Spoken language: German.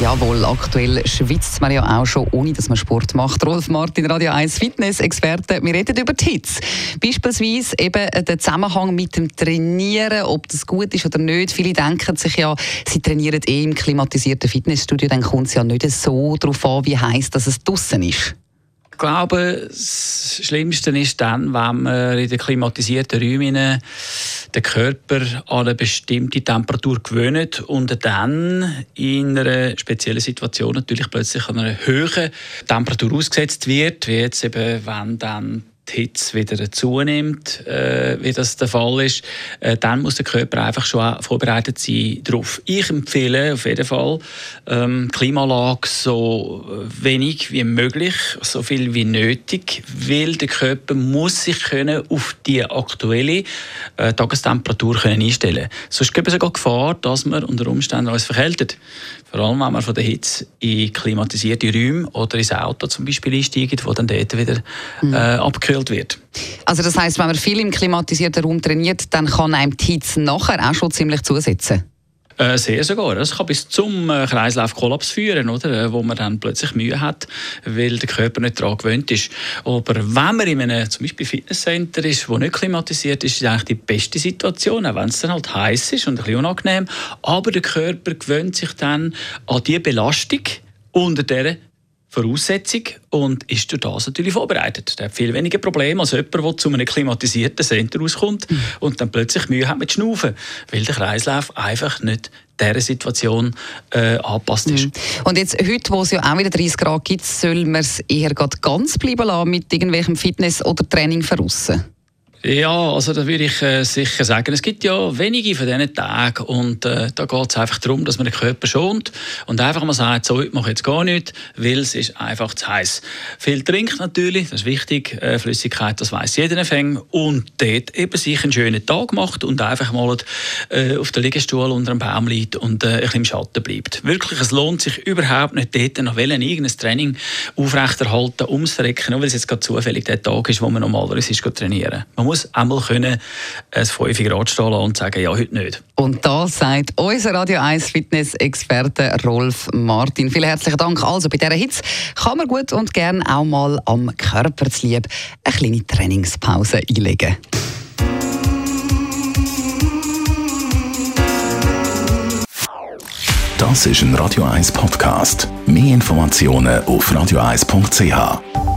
Jawohl, aktuell schwitzt man ja auch schon, ohne dass man Sport macht. Rolf Martin, Radio 1 Fitness-Experte. Wir reden über die Hitze. Beispielsweise eben den Zusammenhang mit dem Trainieren, ob das gut ist oder nicht. Viele denken sich ja, sie trainieren eh im klimatisierten Fitnessstudio, dann kommt es ja nicht so darauf an, wie heiß dass es draußen ist. Ich glaube, das Schlimmste ist dann, wenn man in den klimatisierten Räumen den Körper an eine bestimmte Temperatur gewöhnt und dann in einer speziellen Situation natürlich plötzlich an einer höheren Temperatur ausgesetzt wird, wie jetzt eben, wenn dann die Hitze wieder zunimmt, äh, wie das der Fall ist, äh, dann muss der Körper einfach schon vorbereitet sein darauf. Ich empfehle auf jeden Fall ähm, Klimaanlage so wenig wie möglich, so viel wie nötig, weil der Körper muss sich können auf die aktuelle äh, Tagestemperatur können einstellen. Sonst gibt es sogar Gefahr, dass man unter Umständen alles verkältet. Vor allem, wenn man von der Hitze in klimatisierte Räume oder ins Auto zum Beispiel einsteigt, wo dann dort wieder mhm. äh, abgekühlt wird. Also das heißt, wenn man viel im klimatisierten Raum trainiert, dann kann einem die Hitze nachher auch schon ziemlich zusetzen? Äh, sehr sogar. Es kann bis zum äh, Kreislaufkollaps führen, oder? Äh, wo man dann plötzlich Mühe hat, weil der Körper nicht daran gewöhnt ist. Aber wenn man in einem zum Beispiel Fitnesscenter ist, wo nicht klimatisiert ist, ist eigentlich die beste Situation, auch wenn es dann halt heiß ist und ein bisschen unangenehm. Aber der Körper gewöhnt sich dann an die Belastung, unter der Voraussetzung und ist durch das natürlich vorbereitet. Der hat viel weniger Probleme als jemand, der zu einem klimatisierten Center rauskommt mhm. und dann plötzlich Mühe hat mit Schnaufen, weil der Kreislauf einfach nicht dieser Situation äh, angepasst ist. Mhm. Und jetzt, heute, wo es ja auch wieder 30 Grad gibt, soll man es eher ganz bleiben lassen mit irgendwelchem Fitness- oder Training voraus? Ja, also da würde ich äh, sicher sagen, es gibt ja wenige von diesen Tagen und äh, da geht es einfach darum, dass man den Körper schont und einfach mal sagt, so, ich mache jetzt gar nichts, weil es ist einfach zu heiß. Viel trinkt natürlich, das ist wichtig, äh, Flüssigkeit, das weiß jeder Anfänger und dort eben sich einen schönen Tag macht und einfach mal äh, auf der Liegestuhl unter einem Baum liegt und äh, ein bisschen im Schatten bleibt. Wirklich, es lohnt sich überhaupt nicht dort noch wollen, irgendein Training aufrechterhalten, ums Verrecken, nur weil es jetzt gerade zufällig der Tag ist, wo man normalerweise ist, trainieren. Man muss einmal können ein 5 Grad stehen und sagen, ja, heute nicht. Und das sagt unser Radio 1 Fitness-Experte Rolf Martin. Vielen herzlichen Dank. Also bei dieser Hitze kann man gut und gern auch mal am Körper zu lieb eine kleine Trainingspause einlegen. Das ist ein Radio 1 Podcast. Mehr Informationen auf radio1.ch.